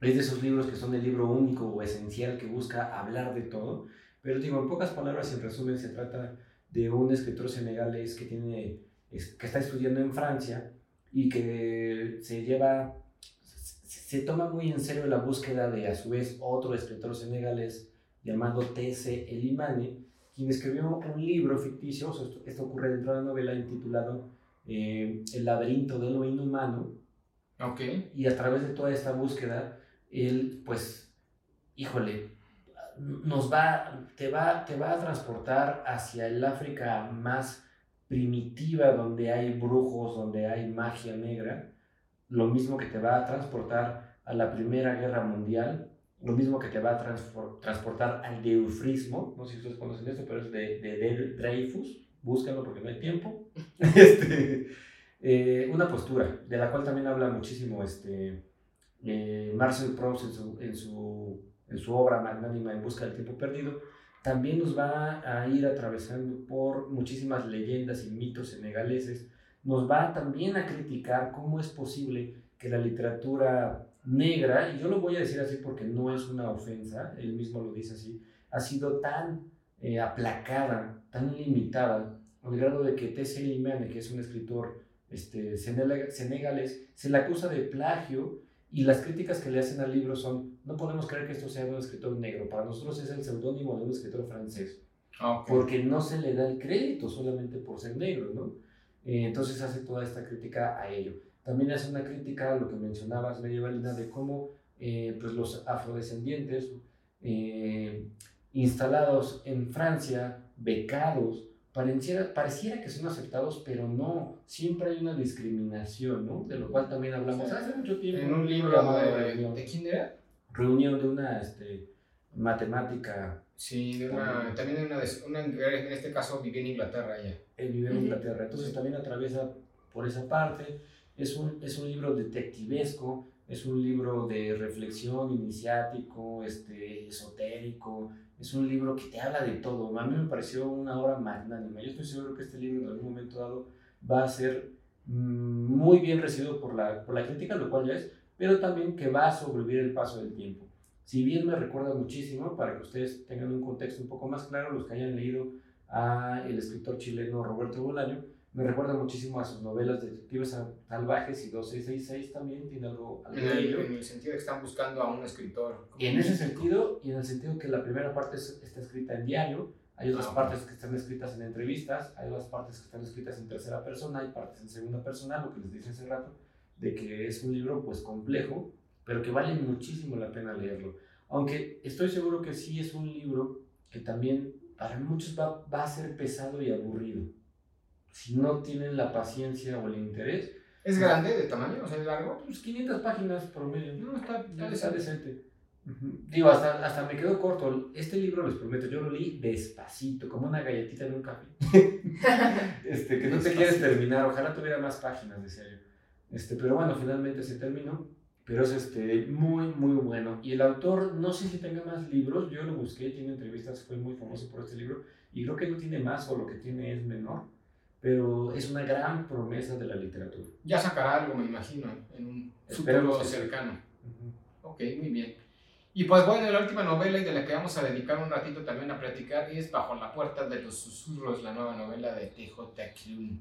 Es de esos libros que son el libro único o esencial que busca hablar de todo. Pero digo, en pocas palabras, en resumen, se trata de un escritor senegalés que, tiene, que está estudiando en Francia y que se lleva, se, toma muy en serio la búsqueda de a su vez otro escritor senegalés llamado T.C. Elimane, quien escribió un libro ficticio, esto, ocurre dentro de la novela, intitulado eh, El laberinto de lo inhumano. Okay. Y a través de toda esta búsqueda, él, pues, híjole, nos va, te va, te va a transportar hacia el África más primitiva donde hay brujos, donde hay magia negra, lo mismo que te va a transportar a la Primera Guerra Mundial, lo mismo que te va a transportar al deufrismo, no sé si ustedes conocen esto, pero es de, de, Dreyfus, búsquenlo porque no hay tiempo, (laughs) este, eh, una postura, de la cual también habla muchísimo este, eh, Marcel Proust en su, en, su, en su obra magnánima En Busca del Tiempo Perdido, también nos va a ir atravesando por muchísimas leyendas y mitos senegaleses. Nos va también a criticar cómo es posible que la literatura negra, y yo lo voy a decir así porque no es una ofensa, él mismo lo dice así, ha sido tan eh, aplacada, tan limitada, al grado de que T.C. Limane, que es un escritor este, senegalés, se le acusa de plagio y las críticas que le hacen al libro son, no podemos creer que esto sea de un escritor negro, para nosotros es el seudónimo de un escritor francés, ah, porque no se le da el crédito solamente por ser negro, ¿no? Eh, entonces hace toda esta crítica a ello. También hace una crítica a lo que mencionabas, medievalina, de cómo eh, pues los afrodescendientes eh, instalados en Francia, becados, pareciera, pareciera que son aceptados, pero no, siempre hay una discriminación, ¿no? De lo cual también hablamos Sí. hace mucho tiempo. En un libro llamado de, Reunión, ¿de quién era? Reunión de una este, matemática, Sí, de una, también de una, de- una, en este caso vivía en Inglaterra ella. él vive en. Inglaterra, entonces también atraviesa por esa parte. Es un, es un libro detectivesco, es un libro de reflexión iniciático, este, esotérico, es un libro que te habla de todo. A mí me pareció una obra magnánima. Yo estoy seguro que este libro en algún momento dado va a ser mm, muy bien recibido por la, por la crítica, lo cual ya es, pero también que va a sobrevivir el paso del tiempo. Si bien me recuerda muchísimo, para que ustedes tengan un contexto un poco más claro, los que hayan leído a el escritor chileno Roberto Bolaño, me recuerda muchísimo a sus novelas Detectives Salvajes y 2666 también, tiene algo, algo En el, en el sentido de que están buscando a un escritor. Y en ese sentido, y en el sentido que la primera parte es- está escrita en diario, hay otras Ah, partes que están escritas en entrevistas, hay otras partes que están escritas en tercera persona, hay partes en segunda persona, lo que les dije hace rato, de que es un libro pues complejo, pero que vale muchísimo la pena leerlo. Aunque estoy seguro que sí es un libro que también para muchos va, va a ser pesado y aburrido. Si no tienen la paciencia o el interés, ¿Es grande de tamaño? O sea, es largo. pues 500 páginas promedio. No, está, está Está decente. decente. Ujú. Digo, hasta, hasta me quedó corto. Este libro, les prometo, yo lo leí despacito, como una galletita en un café. (laughs) este, que no te quieres terminar. Ojalá tuviera más páginas, decía yo. Este, pero bueno, finalmente se terminó. Pero es este, muy, muy bueno. Y el autor, no sé si tenga más libros. Yo lo busqué, tiene entrevistas, fue muy famoso por este libro. Y creo que no tiene más o lo que tiene es menor. Pero es una gran promesa de la literatura. Ya sacará algo, me imagino, en un Esperemos futuro cercano. Ujú. Ok, muy bien. Y pues bueno, la última novela y de la que vamos a dedicar un ratito también a platicar es Bajo la puerta de los susurros, la nueva novela de T.J. Klum.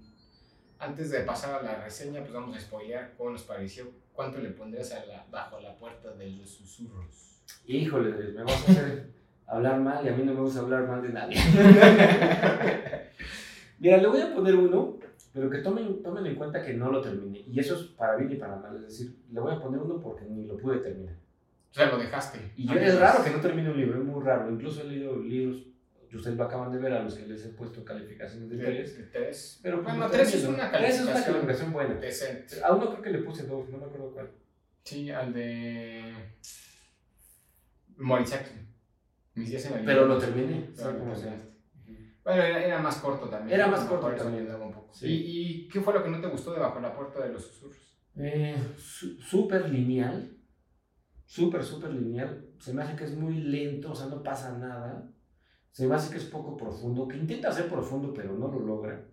Antes de pasar a la reseña, pues vamos a spoilear cómo nos pareció, cuánto le pondrías a la Bajo la puerta de los susurros. Híjole, me vas a hacer hablar mal y a mí no me gusta hablar mal de nadie. (laughs) Mira, le voy a poner uno, pero que tomen, tomen en cuenta que no lo terminé. Y eso es para bien y para mal. Es decir, le voy a poner uno porque ni lo pude terminar. O sea, lo dejaste. Y yo, es raro que no termine un libro, es muy raro. Incluso he leído libros, ustedes lo acaban de ver, a los que les he puesto calificaciones de tres. de tres. Pero pues, Bueno, no tres es termino. una Tres es una calificación calificación buena. Decente. A uno creo que le puse dos, no me acuerdo cuál. Sí, al de Morisaki. Mis días en la Pero lo terminé, Pero sea lo como sea. Bueno, era, era más corto también. Era más corto también. ayudaba un poco. Sí. ¿Y, ¿Y qué fue lo que no te gustó de Bajo la Puerta de los Susurros? Eh, su- súper lineal, súper, súper lineal. Se me hace que es muy lento, o sea, no pasa nada. Se me hace que es poco profundo, que intenta ser profundo, pero no lo logra.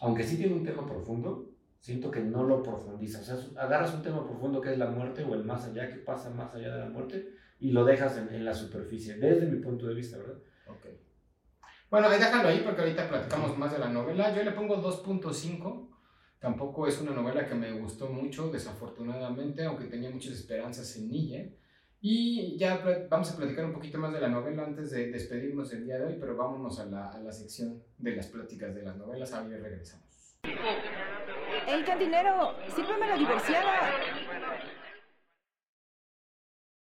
Aunque sí tiene un tema profundo, siento que no lo profundiza. O sea, agarras un tema profundo que es la muerte o el más allá, que pasa más allá de la muerte, y lo dejas en, en la superficie, desde mi punto de vista, ¿verdad? Bueno, déjalo ahí porque ahorita platicamos más de la novela. Yo le pongo 2.5. Tampoco es una novela que me gustó mucho, desafortunadamente, aunque tenía muchas esperanzas en ella. Y ya vamos a platicar un poquito más de la novela antes de despedirnos el día de hoy, pero vámonos a la, a la sección de las pláticas de las novelas. Ahí regresamos. ¡Ey, cantinero! ¡Sírveme la diversiada!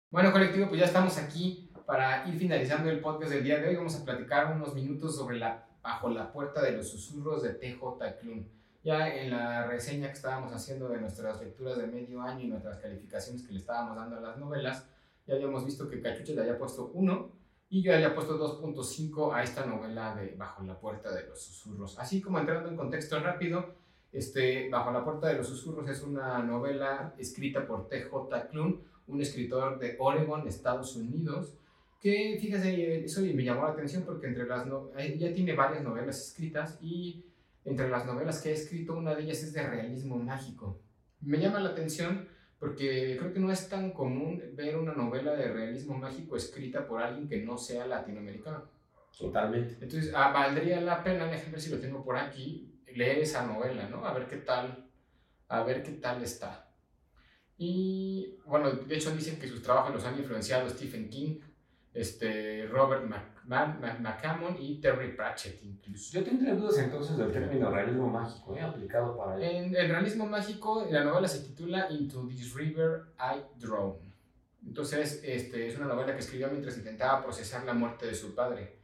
Bueno, colectivo, pues ya estamos aquí para ir finalizando el podcast del día de hoy. Vamos a platicar unos minutos sobre la Bajo la puerta de los susurros de TJ Klum. Ya en la reseña que estábamos haciendo de nuestras lecturas de medio año y nuestras calificaciones que le estábamos dando a las novelas, ya habíamos visto que Cachuche le había puesto 1 y yo le había puesto 2.5 a esta novela de Bajo la puerta de los susurros. Así como entrando en contexto rápido, este, Bajo la puerta de los susurros es una novela escrita por TJ Klum, un escritor de Oregon, Estados Unidos, que fíjese, eso me llamó la atención porque entre las no- ya tiene varias novelas escritas y entre las novelas que ha escrito una de ellas es de realismo mágico. Me llama la atención porque creo que no es tan común ver una novela de realismo mágico escrita por alguien que no sea latinoamericano. Totalmente. Entonces, ah, valdría la pena, déjenme si lo tengo por aquí, leer esa novela, ¿no? A ver qué tal, a ver qué tal está. Y, bueno, de hecho dicen que sus trabajos los han influenciado Stephen King, este, Robert McCammon y Terry Pratchett incluso. Yo tendría dudas entonces del término realismo mágico, ¿eh? aplicado para él. En el realismo mágico, la novela se titula Into This River I Drown. Entonces, este, es una novela que escribió mientras intentaba procesar la muerte de su padre.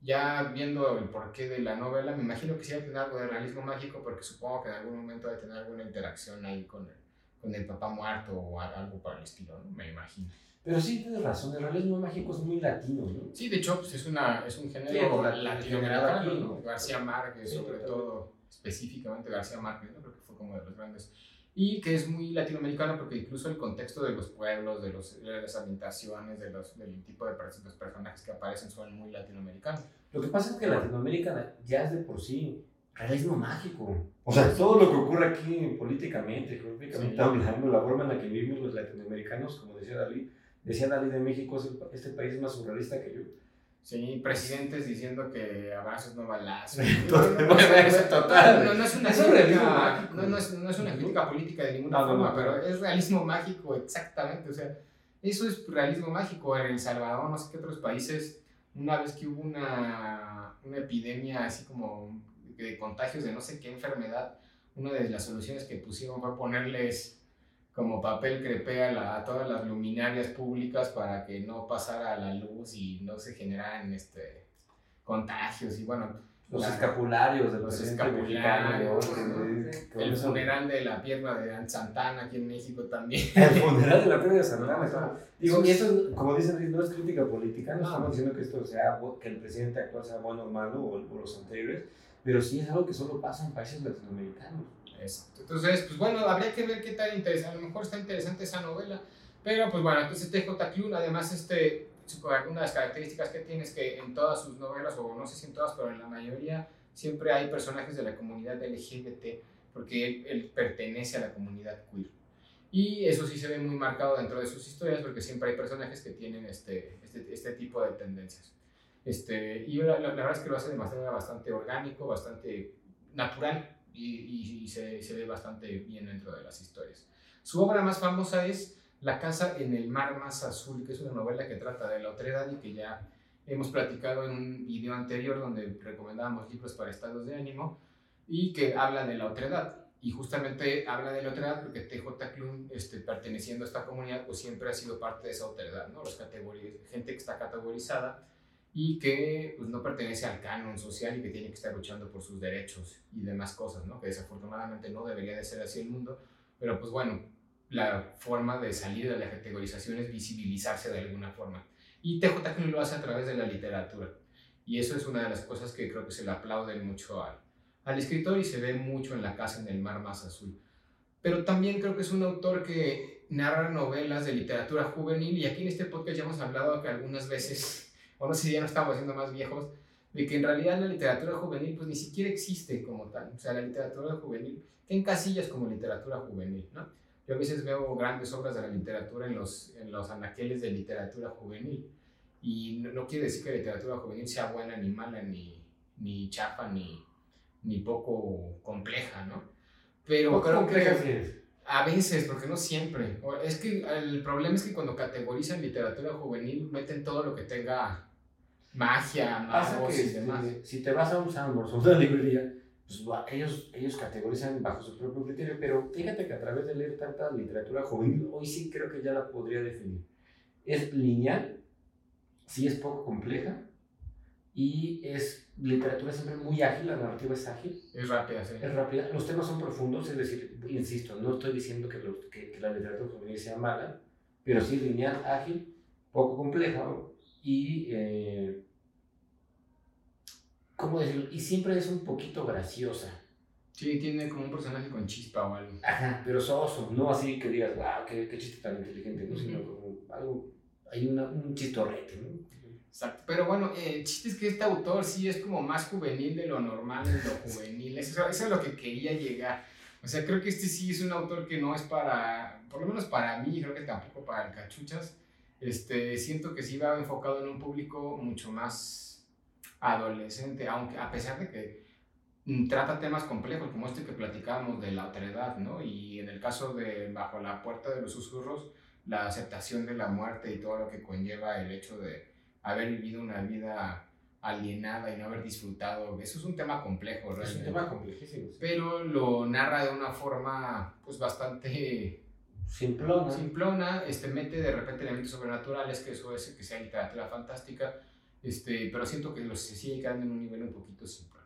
ya viendo el porqué de la novela, me imagino que sí va a tener algo de realismo mágico, porque supongo que en algún momento va a tener alguna interacción ahí con el, con el papá muerto o algo por el estilo, ¿no? Me imagino. Pero sí, tienes razón, el realismo mágico es muy latino, ¿no? Sí, de hecho, pues es, una, es un género Sí, la- latinoamericano, ¿no? García Márquez, Sí, sobre totalmente. todo, específicamente García Márquez, ¿no? Creo que fue como de los grandes. Y que es muy latinoamericano porque incluso el contexto de los pueblos, de, los, de las ambientaciones, de los, del tipo de los personajes que aparecen son muy latinoamericanos. Lo que pasa es que Latinoamérica ya es de por sí realismo mágico. O sea, todo lo que ocurre aquí políticamente, geográficamente Sí. hablando, la forma en la que vivimos los latinoamericanos, como decía Dalí, decía Dalí de México, este país es más surrealista que yo. Sí, presidentes diciendo que abrazos no balazos. Total, no, es una crítica, no, no es, no es una crítica política de ninguna forma, pero es realismo mágico, exactamente. O sea, eso es realismo mágico. En El Salvador, no sé qué otros países, una vez que hubo una, una epidemia así como de contagios de no sé qué enfermedad, una de las soluciones que pusieron fue ponerles como papel crepé a, la- a todas las luminarias públicas para que no pasara la luz y no se generaran este, contagios. Y bueno, Los la- escapularios del Los escapularios, el eso- funeral de la pierna de Santana aquí en México también. (laughs) El funeral de la pérdida de Santana. No. Digo, Eso y es- esto, como dicen, no es crítica política, no No. estamos diciendo que esto sea, que el presidente actual sea bueno o malo, o, o los anteriores, pero sí es algo que solo pasa en países latinoamericanos. Exacto. Entonces, pues bueno, habría que ver qué tal interesante. A lo mejor está interesante esa novela. Pero pues bueno, entonces TJ Klune, además, este, una de las características que tiene es que en todas sus novelas, o no sé si en todas, pero en la mayoría, siempre hay personajes de la comunidad LGBT, porque él, él pertenece a la comunidad queer. Y eso sí se ve muy marcado dentro de sus historias, porque siempre hay personajes que tienen este, este, este tipo de tendencias. Este, y la, la- la verdad es que lo hace de manera bastante orgánico, bastante natural y, y- y se, se ve bastante bien dentro de las historias. Su obra más famosa es La casa en el mar más azul, que es una novela que trata de la otredad y que ya hemos platicado en un video anterior donde recomendábamos libros para estados de ánimo y que habla de la otredad. Y justamente habla de la otredad porque TJ Klum, este, perteneciendo a esta comunidad, pues siempre ha sido parte de esa otredad, ¿no? Los gente que está categorizada y que pues, no pertenece al canon social y que tiene que estar luchando por sus derechos y demás cosas, ¿no? Que desafortunadamente no debería de ser así el mundo, pero pues bueno, la forma de salir de la categorización es visibilizarse de alguna forma. Y TJ Klum lo hace a través de la literatura. Y eso es una de las cosas que creo que se le aplauden mucho al, al escritor y se ve mucho en La casa en el mar más azul. Pero también creo que es un autor que narra novelas de literatura juvenil y aquí en este podcast ya hemos hablado que algunas veces, o no sé si ya no estamos siendo más viejos, de que en realidad la literatura juvenil pues ni siquiera existe como tal. O sea, la literatura juvenil, que en casillas como literatura juvenil, ¿no? Yo a veces veo grandes obras de la literatura en los, en los anaqueles de literatura juvenil. Y no, no quiere decir que la literatura juvenil sea buena ni mala, ni, ni chafa, ni, ni poco compleja, ¿no? Pero Poco creo compleja que es. a veces, porque no siempre. Es que el problema es que cuando categorizan literatura juvenil meten todo lo que tenga magia, magos y demás. este, si te vas a un Sandbox o una librería, pues ellos, ellos categorizan bajo su propio criterio, pero fíjate que a través de leer tanta literatura juvenil, hoy sí creo que ya la podría definir. Es lineal, sí es poco compleja, y es literatura siempre muy ágil, la narrativa es ágil, Es rápida, sí. es rápida, los temas son profundos, es decir, insisto, no estoy diciendo que, los- que- que la literatura juvenil sea mala, pero sí lineal, ágil, poco compleja y, eh, ¿cómo decirlo? Y siempre es un poquito graciosa. Sí, tiene como un personaje con chispa o algo. Ajá, pero soso, no así que digas, wow, qué, qué chiste tan inteligente, ¿no? sino como algo, hay una, un chistorrete, ¿no? Exacto. Pero bueno, eh, el chiste es que este autor sí es como más juvenil de lo normal en lo juvenil. Eso, eso es lo que quería llegar. O sea, creo que este sí es un autor que no es para, por lo menos para mí, creo que tampoco para el cachuchas. Este, siento que sí va enfocado en un público mucho más adolescente, aunque a pesar de que mm, trata temas complejos como este que platicábamos de la otredad, ¿no? Y en el caso de Bajo la puerta de los susurros, la aceptación de la muerte y todo lo que conlleva el hecho de haber vivido una vida alienada y no haber disfrutado. Eso es un tema complejo, Es realmente. un tema complejísimo. sí. Pero lo narra de una forma, pues, bastante Simplona. simplona, este, mete de repente elementos sobrenaturales, que eso es que sea literatura fantástica, este, pero siento que los se sigue quedando en un nivel un poquito simple.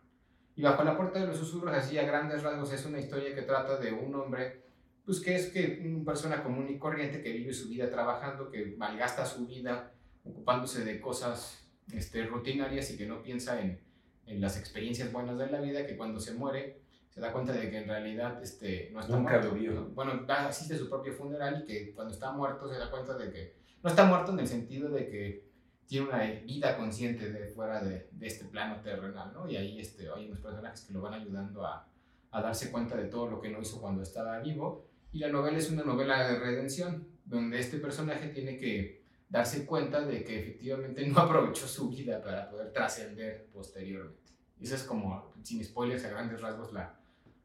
Y bajo la puerta de los susurros, así a grandes rasgos, es una historia que trata de un hombre, pues que es que una persona común y corriente que vive su vida trabajando, que malgasta su vida ocupándose de cosas este, rutinarias y que no piensa en, en las experiencias buenas de la vida, que cuando se muere se da cuenta de que en realidad este, no está Nunca muerto. lo vio. ¿no? Bueno, asiste a su propio funeral y que cuando está muerto se da cuenta de que no está muerto en el sentido de que tiene una vida consciente de fuera de, de este plano terrenal, ¿no? Y ahí este, hay unos personajes que lo van ayudando a, a darse cuenta de todo lo que no hizo cuando estaba vivo. Y la novela es una novela de redención, donde este personaje tiene que darse cuenta de que efectivamente no (laughs) aprovechó su vida para poder trascender posteriormente. Y esa es como, sin spoilers, a grandes rasgos la,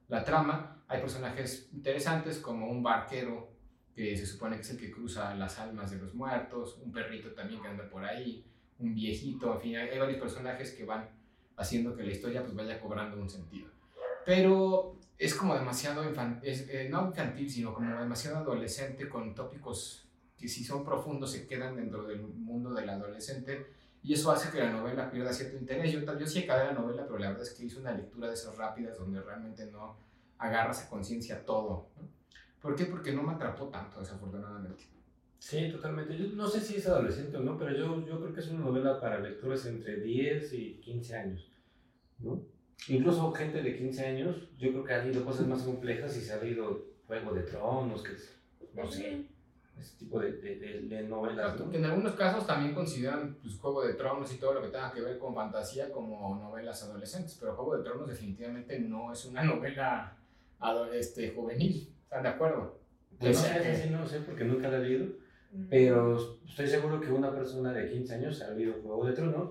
la trama. Hay personajes interesantes como un barquero que se supone que es el que cruza las almas de los muertos, un perrito también que anda por ahí, un viejito, en fin, hay, varios personajes que van haciendo que la historia pues vaya cobrando un sentido. Pero es como demasiado infantil, no infantil, sino como demasiado adolescente con tópicos que si son profundos se quedan dentro del mundo del adolescente y eso hace que la novela pierda cierto interés. Yo, yo sí acabé la novela, pero la verdad es que hice una lectura de esas rápidas donde realmente no agarras a conciencia todo. ¿no? ¿Por qué? Porque no me atrapó tanto, desafortunadamente. Sí, totalmente. Yo no sé si es adolescente o no, pero yo, yo creo que es una novela para lectores entre 10 y 15 años, ¿no? Incluso gente de 15 años, yo creo que ha leído cosas más complejas y se ha leído Juego de Tronos, que es, no sé, ese tipo de, de, de- de novelas, ¿no? Que en algunos casos también consideran pues, Juego de Tronos y todo lo que tenga que ver con fantasía como novelas adolescentes, pero Juego de Tronos definitivamente no es una (laughs) novela este, juvenil. ¿Están de acuerdo? Pues no sé, sí no sé porque nunca la he leído, pero estoy seguro que una persona de 15 años ha leído Juego de Tronos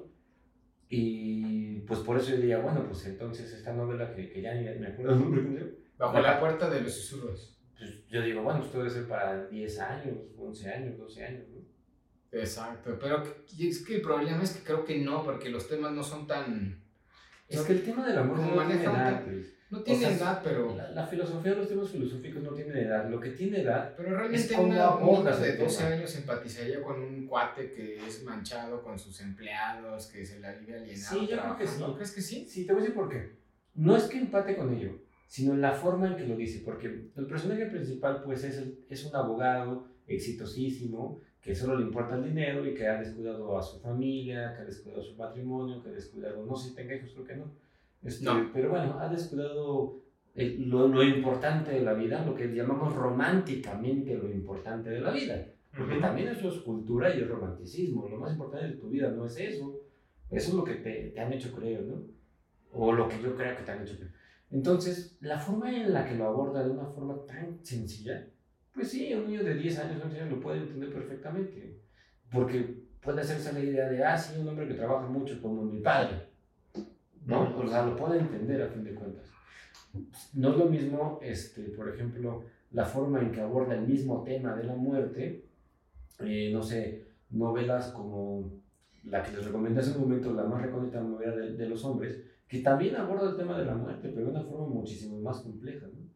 y pues por eso yo diría, bueno, pues entonces esta novela que, que ya ni me acuerdo el nombre. Bajo la puerta de los susurros. Pues yo digo, bueno, esto debe ser para 10 años, 11 años, 12 años, ¿no? Exacto, pero es que el problema es que creo que no, porque los temas no son tan... Es que el tema del amor no tiene edad. No tiene sea, edad, pero... La, la filosofía de los temas filosóficos no tiene edad. Lo que tiene edad, Pero realmente Es una, un niño abordas de el 12 tema. años empatizaría con un cuate que es manchado con sus empleados, que se la vive alienado. Sí, yo creo que sí. ¿Crees que sí? sí, te voy a decir por qué. No es que empate con ello, sino en la forma en que lo dice. Porque el personaje principal, pues, es, el- es un abogado exitosísimo, que solo le importa el dinero y que ha descuidado a su familia, que ha descuidado su matrimonio, que ha descuidado, no sé si tenga hijos, creo que no. Este, No. Pero bueno, ha descuidado el- lo, lo importante de la vida, lo que llamamos románticamente lo importante de la vida. Porque Ujú. también eso es cultura y es romanticismo. Lo más importante de tu vida no es eso. Eso es lo que te, te han hecho creer, ¿no? O lo que yo creo que te han hecho creer. Entonces, la forma en la que lo aborda de una forma tan sencilla, pues sí, un niño de 10 años, 11 años lo puede entender perfectamente. Porque puede hacerse la idea de, ah, sí, un hombre que trabaja mucho como mi padre. ¿No? O sea, lo puede entender a fin de cuentas. No es lo mismo, este, por ejemplo, la forma en que aborda el mismo tema de la muerte, eh, no sé, novelas como la que les recomendé hace un momento, la más recóndita novela de, de los hombres, que también aborda el tema de la muerte, pero de una forma muchísimo más compleja, ¿no?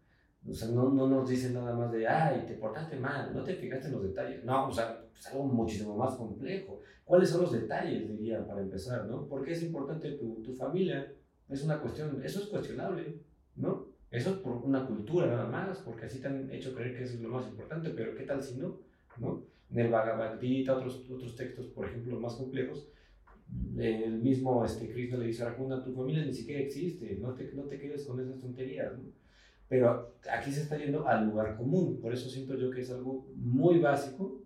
O sea, no, no nos dice nada más de, ay, te portaste mal, no te fijaste en los detalles. No, o sea, es algo muchísimo más complejo. ¿Cuáles son los detalles, diría, para empezar, ¿no? ¿Por qué es importante tu, tu familia? Es una cuestión, eso es cuestionable, ¿no? Eso es por una cultura nada más, porque así te han hecho creer que eso es lo más importante, pero ¿qué tal si no? ¿no? En el Bhagavad Gita, otros, otros textos, por ejemplo, más complejos, el mismo este, Krishna le dice a Arjuna, tu familia ni siquiera existe, no te, no te quedes con esas tonterías, ¿no? Pero aquí se está yendo al lugar común, por eso siento yo que es algo muy básico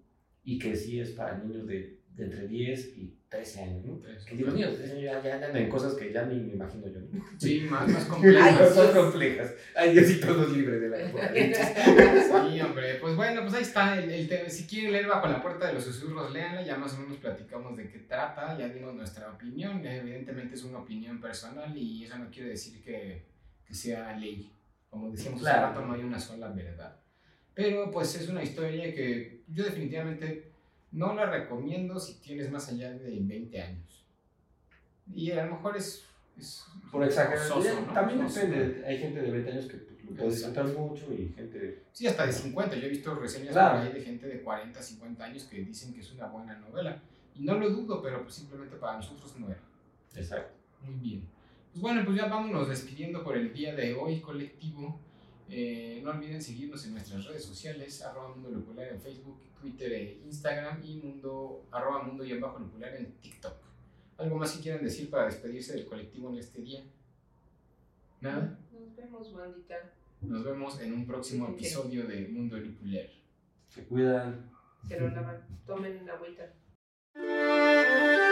y que sí es para niños de, de entre 10 y 13 años, ¿no? Que digo, niños, de 13 años ya, ya andan en cosas que ya ni me imagino yo, ¿no? Sí, (laughs) más, más Ay, complejo. son complejas. Ay, Dios y todos libres de la apocalipsis. (laughs) Sí, hombre, pues bueno, pues ahí está. El, el tema. si quieren leer Bajo la Puerta de los Susurros, léanla. Ya más o menos platicamos de qué trata, ya dimos nuestra opinión. Evidentemente es una opinión personal y eso no quiere decir que, que sea ley. Como decíamos hace Claro. rato, no hay una sola verdad. Pero pues es una historia que yo definitivamente no la recomiendo si tienes más allá de 20 años. Y a lo mejor es... es Por exageración. soso, ¿no? También depende. Hay gente de 20 años que pues, lo puede disfrutar mucho y gente de... Sí, hasta de 50. Yo he visto reseñas Claro. por ahí de gente de 40, 50 años que dicen que es una buena novela. Y no lo dudo, pero pues simplemente para nosotros no era. Exacto. Muy bien. Pues bueno, pues ya vámonos despidiendo por el día de hoy, colectivo. Eh, no olviden seguirnos en nuestras redes sociales, arroba Mundo Lupular en Facebook, Twitter e Instagram y mundo, arroba Mundo y abajo Lupular en TikTok. ¿Algo más que quieran decir para despedirse del colectivo en este día? ¿Nada? Nos vemos, bandita. Nos vemos en un próximo Sí, sí. episodio de Mundo Lupular. Se cuidan. Se lo lavan. Tomen agüita. Thank